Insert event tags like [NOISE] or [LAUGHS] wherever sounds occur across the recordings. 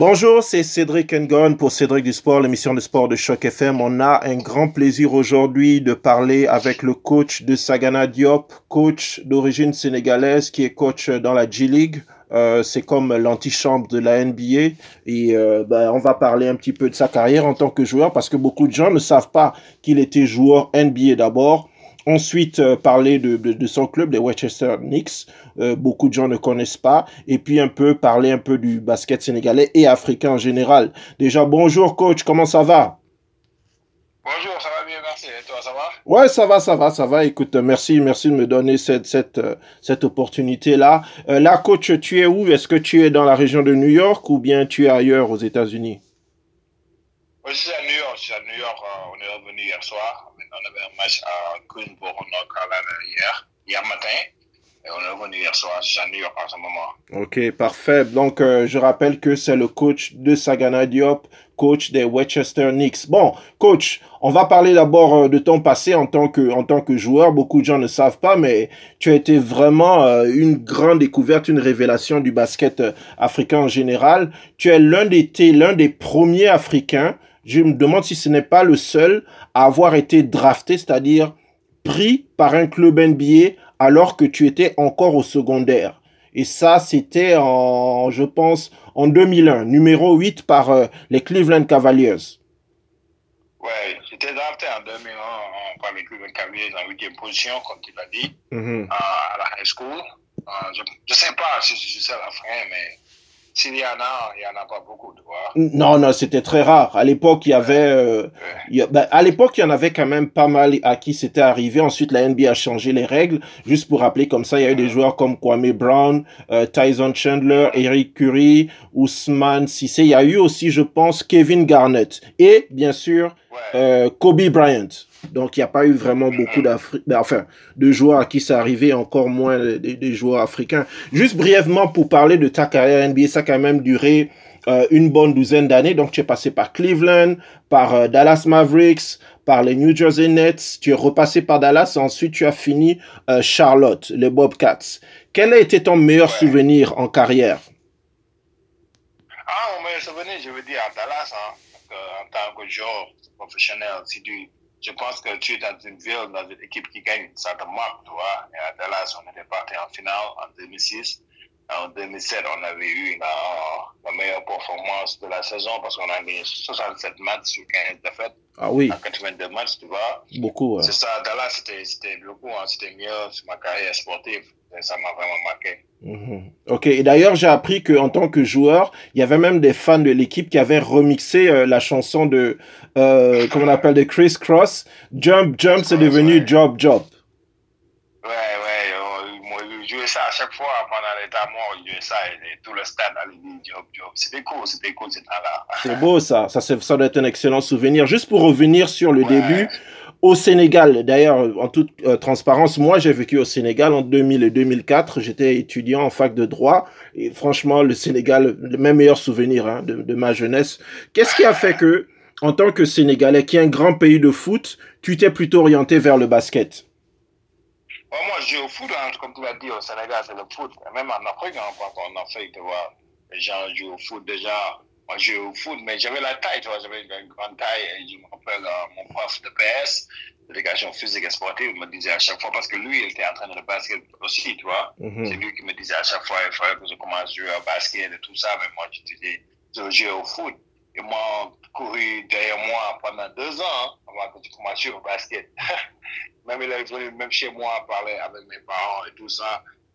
Bonjour, c'est Cédric Ngon pour Cédric du Sport, l'émission de sport de Choc FM. On a un grand plaisir aujourd'hui de parler avec le coach de Sagana Diop, coach d'origine sénégalaise qui est coach dans la G-League. Euh, c'est comme l'antichambre de la NBA et euh, ben, on va parler un petit peu de sa carrière en tant que joueur parce que beaucoup de gens ne savent pas qu'il était joueur NBA d'abord. Ensuite, euh, parler de, de, de, son club, les Westchester Knicks. Euh, beaucoup de gens ne connaissent pas. Et puis un peu parler un peu du basket sénégalais et africain en général. Déjà, bonjour coach, comment ça va? Bonjour, ça va bien, merci. Et toi, ça va? Ouais, ça va, ça va, ça va. Écoute, merci, merci de me donner cette, cette, euh, cette opportunité-là. Euh, là, coach, tu es où? Est-ce que tu es dans la région de New York ou bien tu es ailleurs aux États-Unis? Je suis à New York. Je suis à New York. on est revenu hier soir. On avait un match à Greensboro, North Carolina hier, hier matin. Et on est revenu hier soir. Je suis à New York en ce moment. Ok, parfait. Donc, euh, je rappelle que c'est le coach de Sagana Diop, coach des Westchester Knicks. Bon, coach, on va parler d'abord de ton passé en tant que en tant que joueur. Beaucoup de gens ne savent pas, mais tu as été vraiment euh, une grande découverte, une révélation du basket euh, africain en général. Tu es l'un des l'un des premiers Africains. Je me demande si ce n'est pas le seul à avoir été drafté, c'est-à-dire pris par un club NBA alors que tu étais encore au secondaire. Et ça, c'était en, je pense, en 2001, numéro 8 par euh, les Cleveland Cavaliers. Ouais, j'étais drafté en 2001 par les Cleveland Cavaliers en 8 position, comme tu l'as dit, mm -hmm. à la high school. Euh, je ne sais pas si je suis la fin, mais s'il y en a, il n'y en a pas beaucoup, tu vois. Non, non, c'était très rare. À l'époque, il y avait, euh, il ben, à l'époque, il y en avait quand même pas mal à qui c'était arrivé. Ensuite, la NBA a changé les règles. Juste pour rappeler, comme ça, il y a eu des joueurs comme Kwame Brown, euh, Tyson Chandler, Eric Curry, Ousmane Sissé. Il y a eu aussi, je pense, Kevin Garnett. Et, bien sûr, euh, Kobe Bryant. Donc, il n'y a pas eu vraiment beaucoup d'Afrique, enfin, de joueurs à qui c'est arrivé, encore moins des, des, joueurs africains. Juste brièvement pour parler de ta carrière NBA, ça a quand même duré euh, une bonne douzaine d'années. Donc, tu es passé par Cleveland, par euh, Dallas Mavericks, par les New Jersey Nets. Tu es repassé par Dallas. Ensuite, tu as fini euh, Charlotte, les Bobcats. Quel a été ton meilleur souvenir en carrière? Ah, mon meilleur souvenir, je veux dire à Dallas, hein, en tant que joueur professionnel, si tu je pense que tu es dans une ville, dans une équipe qui gagne, ça te marque, tu vois. Et à Dallas, on était parti en finale en 2006. En 2007, on avait eu la, la meilleure performance de la saison parce qu'on a gagné 67 matchs sur 15 défaites. Ah oui. En 82 matchs, tu vois. Beaucoup, ouais. C'est ça, Dallas, c'était beaucoup, hein, c'était mieux sur ma carrière sportive. Et ça m'a vraiment marqué. -hmm. Ok, et d'ailleurs, j'ai appris qu'en tant que joueur, il y avait même des fans de l'équipe qui avaient remixé euh, la chanson de, euh, comment on appelle, de Chris Cross. Jump, Jump, c'est devenu. Job, Job. Ouais, ouais, moi, je jouais ça à chaque fois pendant les temps morts, je jouais ça et, et tout le stade allait dire Job, Job. C'était cool, c'était cool, c'était là. C'est beau ça, ça, ça doit être un excellent souvenir. Juste pour revenir sur le ouais. début, au Sénégal, d'ailleurs, en toute euh, transparence, moi j'ai vécu au Sénégal en 2000 et 2004. J'étais étudiant en fac de droit et franchement, le Sénégal, mes meilleurs souvenirs hein, de, ma jeunesse. Qu'est-ce qui a fait que, en tant que Sénégalais, qui est un grand pays de foot, tu t'es plutôt orienté vers le basket? Moi, je joue au foot, hein, comme tu l'as dit, au Sénégal, c'est le foot. Même en Afrique, hein, en Afrique, tu vois, les gens jouent au foot déjà. Moi, je joue au foot, mais j'avais la taille, tu vois, j'avais une grande taille. Et je me rappelle, euh, mon prof de PS, d'éducation physique et sportive, me disait à chaque fois, parce que lui, il était entraîneur de basket aussi, tu vois. Mm -hmm. C'est lui qui me disait à chaque fois, il fallait que je commence à jouer au basket et tout ça, mais moi, je disais, je jouais au foot. Et moi, couru derrière moi pendant deux ans avant que je commence à jouer au basket. [LAUGHS] même il est venu, même chez moi, parler avec mes parents et tout ça.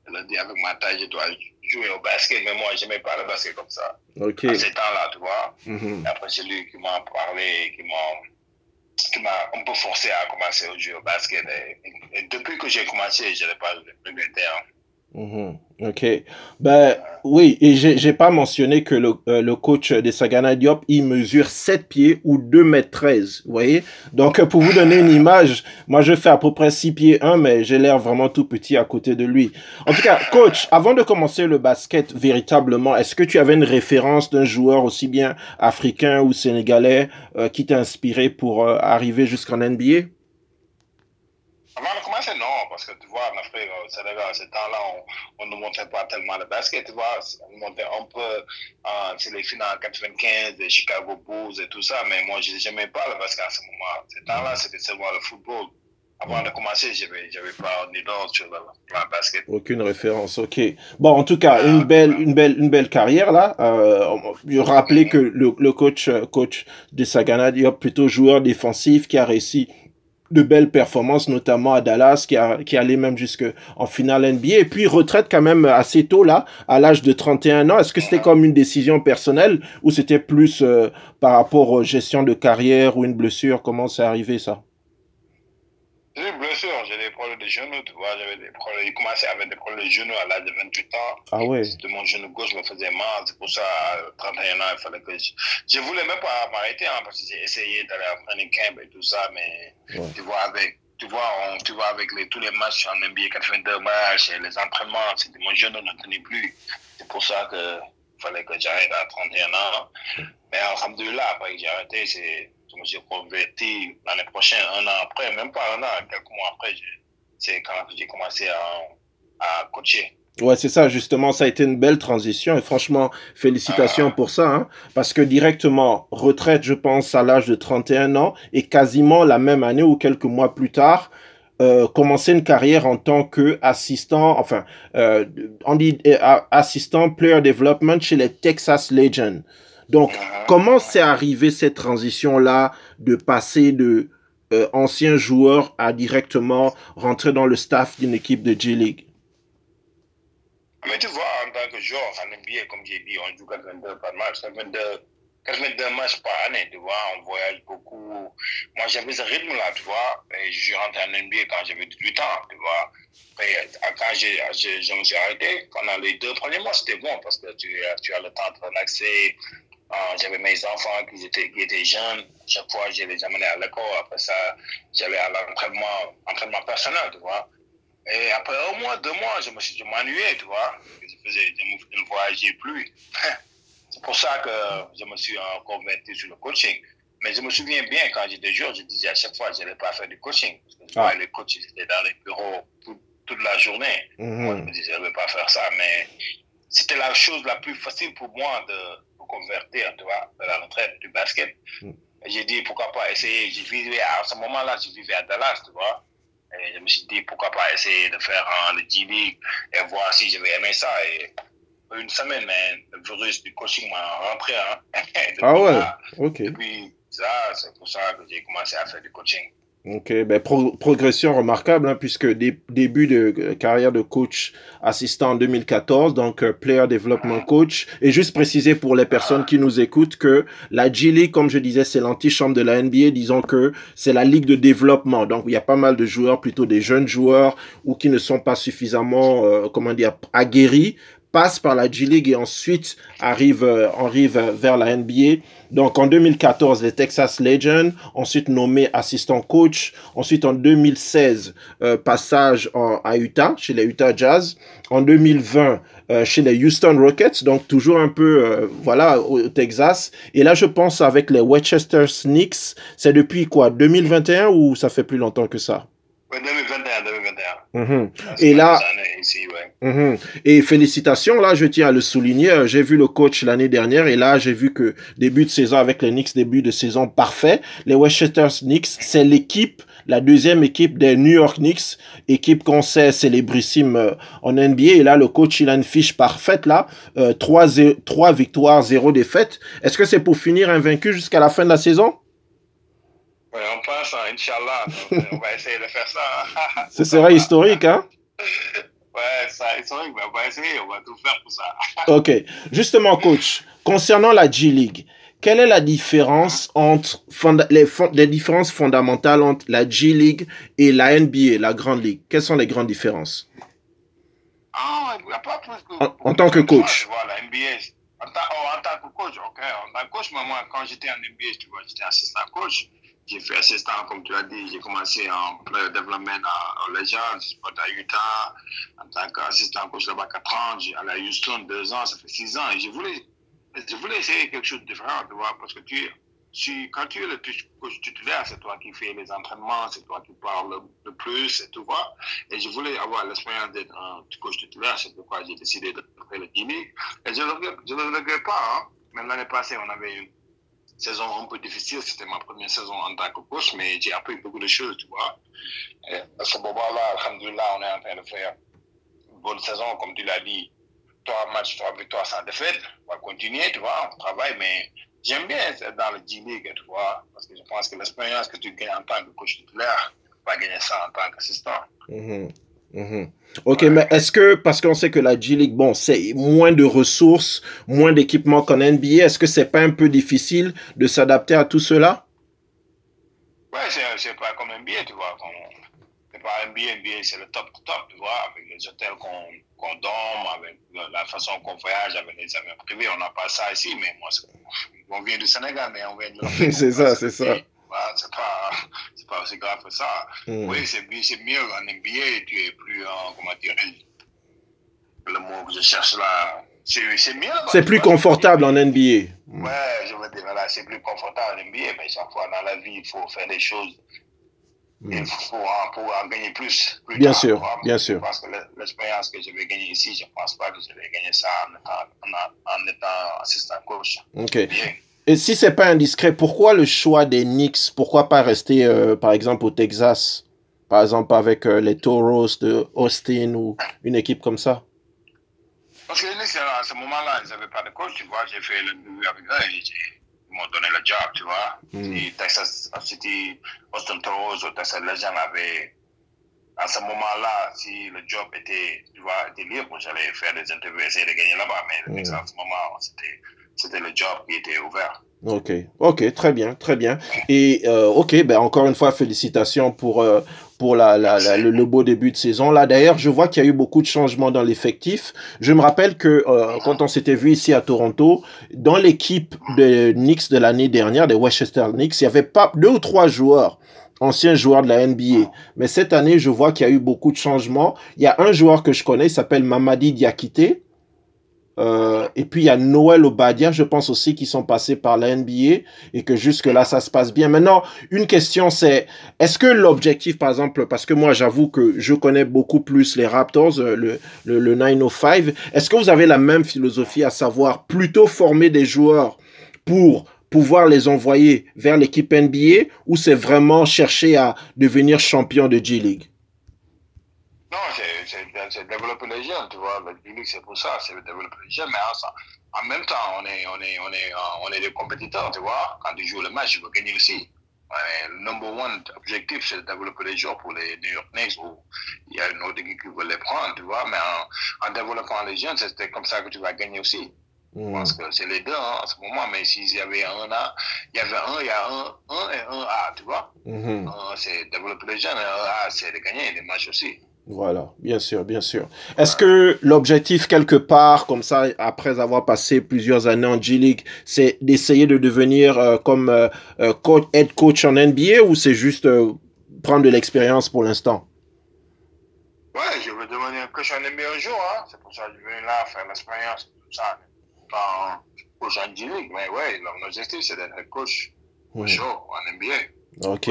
Il a dit, avec ma taille, je dois jouer au basket, mais moi, je n'aimais pas le basket comme ça. À ces temps-là, tu vois. Mm -hmm. Après, c'est lui qui m'a parlé, qui m'a qui m'a un peu forcé à commencer à jouer au basket. Et, et depuis que j'ai commencé, je n'ai pas regretté. Hein. Mm -hmm. Ok. Ben oui, et j'ai pas mentionné que le, euh, le coach de Sagana Diop, il mesure 7 pieds ou 2 mètres 13, vous voyez? Donc pour vous donner une image, moi je fais à peu près 6 pieds 1, mais j'ai l'air vraiment tout petit à côté de lui. En tout cas, coach, avant de commencer le basket véritablement, est-ce que tu avais une référence d'un joueur aussi bien africain ou sénégalais euh, qui t'a inspiré pour euh, arriver jusqu'en NBA avant de commencer, non, parce que tu vois, en Afrique, au Sénégal, ce temps-là, on, ne montrait pas tellement le basket, tu vois. On montait un peu, euh, c'est les finales 95 des Chicago Bulls et tout ça, mais moi, je n'aimais pas le basket à ce moment. Ce temps-là, c'était seulement le football. Avant de commencer, je n'avais pas ni sur le, le, basket. Aucune référence, ok. Bon, en tout cas, une belle, une belle, une belle carrière là. Euh, je rappelais que le, le coach, coach de Sagana Diop, plutôt joueur défensif qui a réussi de belles performances, notamment à Dallas, qui, a, qui allait même jusqu'en finale NBA. Et puis, retraite quand même assez tôt, là, à l'âge de 31 ans. Est-ce que c'était comme une décision personnelle ou c'était plus euh, par rapport aux gestion de carrière ou une blessure? Comment c'est arrivé, ça? J'ai des blessures, j'ai des problèmes de genoux, tu vois, j'avais des problèmes, j'ai commencé avec des problèmes de genoux à l'âge de 28 ans. Ah ouais. De mon genou gauche me faisait mal, c'est pour ça, à 31 ans, il fallait que je... Je voulais même pas m'arrêter, hein, parce que j'ai essayé d'aller à training camp et tout ça, mais tu vois, avec, tu vois, on, tu vois, avec les, tous les matchs en NBA, 82 matchs et les entraînements, mon genou ne tenait plus. C'est pour ça que fallait que j'arrête à 31 ans. Mais alhamdoulilah, après que j'ai arrêté, c'est me suis converti l'année prochaine, un an après, même pas un an, quelques mois après, c'est quand j'ai commencé à, à coacher. Ouais, c'est ça, justement, ça a été une belle transition et franchement, félicitations ah. pour ça, hein, parce que directement, retraite, je pense, à l'âge de 31 ans et quasiment la même année ou quelques mois plus tard, euh, commencer une carrière en tant que assistant, enfin, euh, on dit euh, assistant player development chez les Texas Legends. Donc, uh-huh. comment c'est arrivé cette transition-là de passer de euh, ancien joueur à directement rentrer dans le staff d'une équipe de G-League Mais tu vois, en tant que joueur en NBA, comme j'ai dit, on joue 82 par match, 82, 82 matchs par année, tu vois, on voyage beaucoup. Moi, j'avais ce rythme-là, tu vois, et je suis rentré en NBA quand j'avais 18 ans, tu vois. Après, quand j'ai, je me suis arrêté, pendant les deux premiers mois, c'était bon parce que tu, tu as le temps de relaxer, ah, j'avais mes enfants qui étaient, qui étaient jeunes. Chaque fois, je les amenais à l'école. Après ça, j'allais à l'entraînement entraînement personnel, tu vois. Et après un mois, deux mois, je me suis m'ennuyais, tu vois. Je, faisais, je ne voyageais plus. [LAUGHS] C'est pour ça que je me suis converti sur le coaching. Mais je me souviens bien, quand j'étais jeune, je disais à chaque fois je n'allais pas faire du coaching. Parce que ah. les coachs étaient dans les bureaux toute la journée. Mm-hmm. Moi, je me disais, je ne vais pas faire ça. Mais c'était la chose la plus facile pour moi de convertir, tu vois, de la retraite du basket. Mm. J'ai dit, pourquoi pas essayer. Je vivais, à ce moment-là, je vivais à Dallas, tu vois. Et je me suis dit, pourquoi pas essayer de faire le G-League et voir si je vais aimer ça. Et une semaine, mais le virus du coaching m'a rentré. Hein. [LAUGHS] ah ouais, ok. Et puis, ça, c'est pour ça que j'ai commencé à faire du coaching. Ok, ben progression remarquable, hein, puisque début de carrière de coach assistant en 2014, donc euh, player development coach. Et juste préciser pour les personnes qui nous écoutent que la G League, comme je disais, c'est l'antichambre de la NBA. Disons que c'est la ligue de développement. Donc il y a pas mal de joueurs, plutôt des jeunes joueurs ou qui ne sont pas suffisamment, euh, comment dire, aguerris passe par la G-League et ensuite arrive, euh, arrive vers la NBA. Donc en 2014, les Texas Legends, ensuite nommé assistant coach. Ensuite en 2016, euh, passage à Utah, chez les Utah Jazz. En 2020, euh, chez les Houston Rockets, donc toujours un peu, voilà, au Texas. Et là, je pense avec les Westchester Knicks, c'est depuis quoi, 2021 ou ça fait plus longtemps que ça? 2021, 2021. Mhm. Et là, mhm. et félicitations, là, je tiens à le souligner. Euh, j'ai vu le coach l'année dernière et là, j'ai vu que début de saison avec les Knicks, début de saison parfait. Les Westchester Knicks, c'est l'équipe, la deuxième équipe des New York Knicks, équipe qu'on sait célébrissime euh, en NBA. Et là, le coach, il a une fiche parfaite, là. Euh, 3, 3 victoires, 0 défaites. Est-ce que c'est pour finir invaincu jusqu'à la fin de la saison? On pense, hein, Inch'Allah. on va essayer de faire ça. Ce serait historique, hein? [LAUGHS] Ouais, c'est historique, mais on va essayer, on va tout faire pour ça. [LAUGHS] ok. Justement, coach, concernant la G-League, quelle est la différence entre les, les différences fondamentales entre la G-League et la NBA, la Grande Ligue? Quelles sont les grandes différences? Ah, il n'y a pas plus que, en, en, tant que coach. Voilà, NBA, en, oh, en, tant que coach, ok. En tant que coach, moi, quand j'étais en NBA, tu vois, j'étais assistant coach. J'ai fait assistant, comme tu l'as dit, j'ai commencé en développement à, Legends, à Utah, en tant qu'assistant coach là-bas 4 ans, j'ai allé à Houston 2 ans, ça fait 6 ans, et je voulais, je voulais essayer quelque chose de différent, tu vois, parce que tu, quand tu es le coach titulaire, c'est toi qui fais les entraînements, c'est toi qui parles le, plus, et tout vois. Et je voulais avoir l'expérience d'être un coach titulaire, c'est pourquoi j'ai décidé de faire le Guinée. Et je ne le regrette pas. Hein. Même l'année passée, on avait une saison un peu difficile. C'était ma première saison en tant que coach, mais j'ai appris beaucoup de choses, tu vois. À ce moment-là, alhamdoulilah, on est en train de faire une bonne saison, comme tu l'as dit. Trois matchs, trois victoires sans défaite. On va continuer, tu vois, on travaille, mais j'aime bien être dans le G-League, tu vois, parce que je pense que l'expérience que tu gagnes en tant que coach titulaire, tu vas gagner ça en tant qu'assistant. Mm-hmm. Mm-hmm. Ok, mais est-ce que, parce qu'on sait que la G-League, bon, c'est moins de ressources, moins d'équipements qu'en NBA, est-ce que c'est pas un peu difficile de s'adapter à tout cela? Ouais, c'est pas comme NBA, tu vois. C'est pas NBA, NBA, c'est le top top, tu vois, avec les hôtels qu'on qu'on dorme, avec la façon qu'on voyage, avec les avions privés. On n'a pas ça ici, mais moi, on vient du Sénégal, mais on vient de [LAUGHS] C'est ça, c'est ça. C'est pas, pas aussi grave que ça. Mm. Oui, c'est mieux en NBA, tu es plus, en, comment dire, le mot que je cherche là, c'est mieux. C'est plus confortable en NBA. Ouais, je veux dire, voilà, c'est plus confortable en NBA, mais chaque fois dans la vie, il faut faire des choses il faut pouvoir en gagner plus. bien sûr, bien sûr. Parce que l'expérience que je vais gagner ici, je ne pense pas que je vais gagner ça en étant, en, étant assistant coach. Ok. Et si c'est pas indiscret, pourquoi le choix des Knicks Pourquoi pas rester, euh, par exemple, au Texas? Par exemple, avec euh, les Toros de Austin ou une équipe comme ça? Parce que les Knicks, à ce moment-là, ils n'avaient pas de coach, tu vois. J'ai fait le avec eux et m'ont donné le job, tu vois. Mm. Si Texas City, Boston Toros ou Texas Legends avaient, à ce moment-là, si le job était, tu vois, était libre, j'allais faire des interviews, essayer de gagner là-bas. Mais mm. à ce moment, c'était, c'était le job qui était ouvert. Ok, ok, très bien, très bien. Et euh, ok, ben encore une fois, félicitations pour euh, pour la, le, beau début de saison. Là, d'ailleurs, je vois qu'il y a eu beaucoup de changements dans l'effectif. Je me rappelle que euh, quand on s'était vu ici à Toronto, dans l'équipe de Knicks de l'année dernière, des Westchester Knicks, il y avait pas deux ou trois joueurs anciens joueurs de la NBA. Mais cette année, je vois qu'il y a eu beaucoup de changements. Il y a un joueur que je connais, il s'appelle Mamadi Diakité. Euh, et puis il y a Noël Obadia, je pense aussi, qui sont passés par la NBA et que jusque-là, ça se passe bien. Maintenant, une question, c'est est-ce que l'objectif, par exemple, parce que moi, j'avoue que je connais beaucoup plus les Raptors, euh, le, le, le 905, est-ce que vous avez la même philosophie, à savoir plutôt former des joueurs pour pouvoir les envoyer vers l'équipe NBA ou c'est vraiment chercher à devenir champion de G-League non, c'est développer les jeunes, tu vois. Le public, c'est pour ça, c'est développer les jeunes. Mais en, en, même temps, on est, on, est, on, est, on est des compétiteurs, tu vois. Quand tu joues le match, tu veux gagner aussi. le number one objectif, c'est de développer les joueurs pour les New York Knicks où il y a une autre équipe qui veut les prendre, tu vois. Mais en, développant les jeunes, c'est comme ça que tu vas gagner aussi. Je pense que c'est les deux hein, en ce moment, mais s'il y avait un A, il y avait un, il y a un, un et un A, tu vois. Mm-hmm. C'est développer les jeunes, un A, c'est de gagner des matchs aussi. Voilà, bien sûr, bien sûr. Est-ce que l'objectif quelque part, comme ça, après avoir passé plusieurs années en G-League, c'est d'essayer de devenir euh, comme euh, euh, coach, head coach en NBA ou c'est juste prendre de l'expérience pour l'instant? Ouais, je veux devenir coach en NBA un jour, hein. c'est pour ça que je viens là faire l'expérience, tout ça, pas coach en G-League, mais ouais, l'objectif c'est d'être coach un jour en NBA. Ok.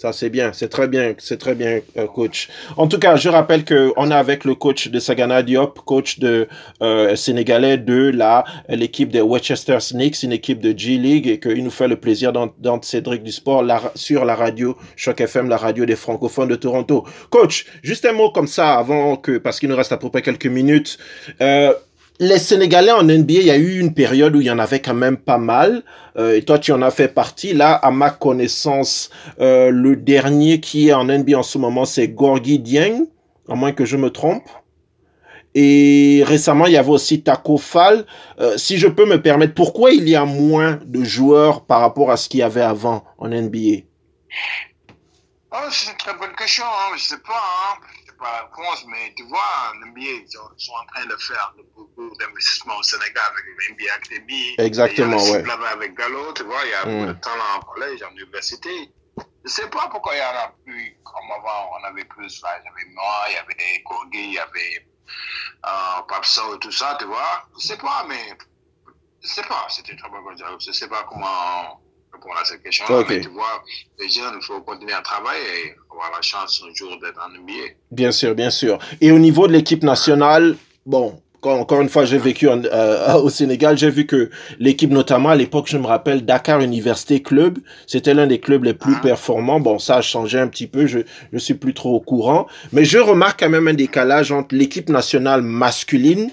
Ça, c'est bien, c'est très bien, c'est très bien, euh, coach. En tout cas, je rappelle que on est avec le coach de Sagana Diop, coach de euh, sénégalais de la l'équipe des Westchester Snakes, une équipe de G League, et qu'il nous fait le plaisir d'entendre Cédric du sport sur la radio Choc FM, la radio des francophones de Toronto. Coach, juste un mot comme ça avant que, parce qu'il nous reste à peu près quelques minutes. Euh, les Sénégalais en NBA, il y a eu une période où il y en avait quand même pas mal. Euh, et toi, tu en as fait partie. Là, à ma connaissance, euh, le dernier qui est en NBA en ce moment, c'est Gorgui Dieng, à moins que je me trompe. Et récemment, il y avait aussi Taco Fall. Euh, si je peux me permettre, pourquoi il y a moins de joueurs par rapport à ce qu'il y avait avant en NBA oh, C'est une très bonne question. Hein, je sais pas. Hein pas la réponse, mais tu vois, NBA, ils sont, en train de faire beaucoup d'investissements au Sénégal avec l'NBA Academy. Exactement, il y a ouais. avec Gallo, tu vois, il y a beaucoup de mm. talent en collège, en université. Je sais pas pourquoi il y en a plus comme avant, on avait plus, là, il y avait moi, il y avait Gorgui, il y avait euh, Papso et tout ça, tu vois. Je sais pas, mais je sais pas, c'était très bon Je sais pas comment répondre à cette question-là. Mais tu vois, les jeunes, il faut continuer à travailler et avoir la chance un jour d'être en NBA. Bien sûr, bien sûr. Et au niveau de l'équipe nationale, bon, encore une fois, j'ai vécu euh, au Sénégal, j'ai vu que l'équipe, notamment à l'époque, je me rappelle, Dakar Université Club, c'était l'un des clubs les plus ah. performants. Bon, ça a changé un petit peu, je ne suis plus trop au courant. Mais je remarque quand même un décalage entre l'équipe nationale masculine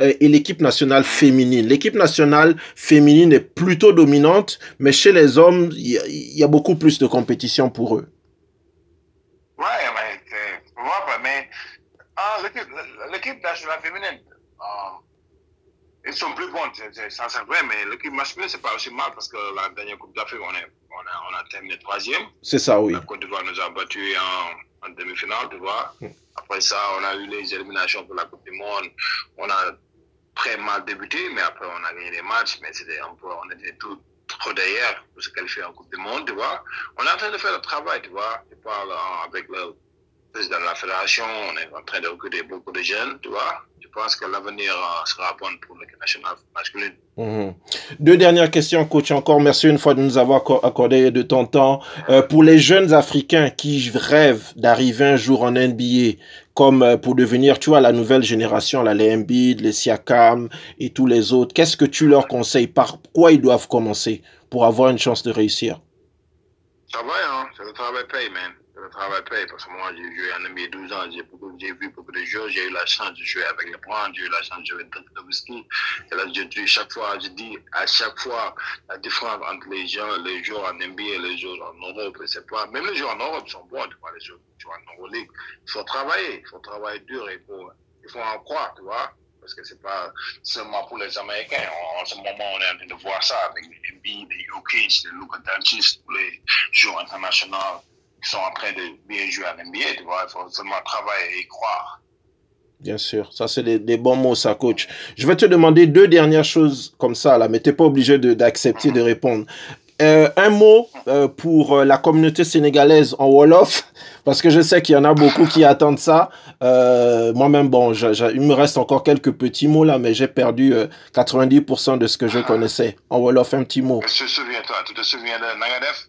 et l'équipe nationale féminine. L'équipe nationale féminine est plutôt dominante, mais chez les hommes, il y, a beaucoup plus de compétition pour eux. Ouais, mais, mais ah, l'équipe nationale féminine, ah, ils sont plus bons, ça c'est vrai, mais l'équipe masculine, c'est pas aussi mal parce que la dernière Coupe d'Afrique, on, on, a, on a terminé troisième. C'est ça, oui. La Côte d'Ivoire nous a battus en, en demi-finale, tu vois. Mm. Après ça, on a eu les éliminations pour la Coupe du Monde. On a très mal débuté, mais après, on a gagné des matchs, mais c'était un peu, on était tout trop derrière pour se qualifier en Coupe du Monde, tu vois. On est en train de faire le travail, tu vois. Je parle avec le président de la fédération, on est en train de recruter beaucoup de jeunes, tu vois. Je pense que l'avenir euh, sera bon pour l'équipe nationale masculine. Mhm. Deux dernières questions, coach. Encore merci une fois de nous avoir accordé de ton temps. Euh, pour les jeunes Africains qui rêvent d'arriver un jour en NBA, comme euh, pour devenir, tu vois, la nouvelle génération, là, les Embiid, les Siakam et tous les autres, qu'est-ce que tu leur conseilles? Par quoi ils doivent commencer pour avoir une chance de réussir? Travail, hein? C'est le travail paye, man le travail paye parce que moi, j'ai joué en NBA 12 ans, j'ai vu beaucoup de jeux, j'ai eu la chance de jouer avec les points, j'ai eu la chance de jouer avec Nowitzki. Et là, je dis chaque fois, je dis à chaque fois, la différence entre les gens, les joueurs en NBA et les joueurs en Europe, c'est pas, même les joueurs en Europe sont bons, tu vois, les joueurs, en Euroleague. Il faut travailler, il faut travailler dur et faut, il faut en croire, tu vois parce que c'est pas seulement pour les Américains. En, ce moment, on est en train de voir ça avec les NBA, les Jokic, les Luka Doncic, les joueurs internationaux sont en train de bien jouer à NBA, tu vois, il faut seulement travailler et croire. Bien sûr, ça c'est des, bons mots, ça, coach. Je vais te demander deux dernières choses comme ça, là, mais tu n'es pas obligé d'accepter de, répondre. Euh, un mot euh, pour euh, la communauté sénégalaise en Wolof, parce que je sais qu'il y en a beaucoup qui attendent ça. Moi-même, bon, il me reste encore quelques petits mots là, mais j'ai perdu 90% de ce que je connaissais. En Wolof, un petit mot. Je te souviens, toi, tu te souviens de Nagadef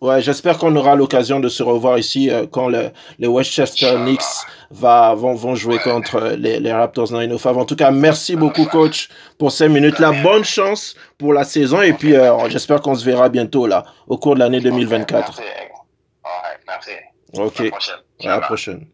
ouais, j'espère qu'on aura l'occasion de se revoir ici euh, quand le, les Westchester Knicks va, vont, vont jouer contre les, les Raptors 905. En tout cas, merci beaucoup, coach, pour ces minutes-là. Bonne chance pour la saison et puis euh, j'espère qu'on se verra bientôt là, au cours de l'année 2024. Merci. merci. Ok. À la prochaine.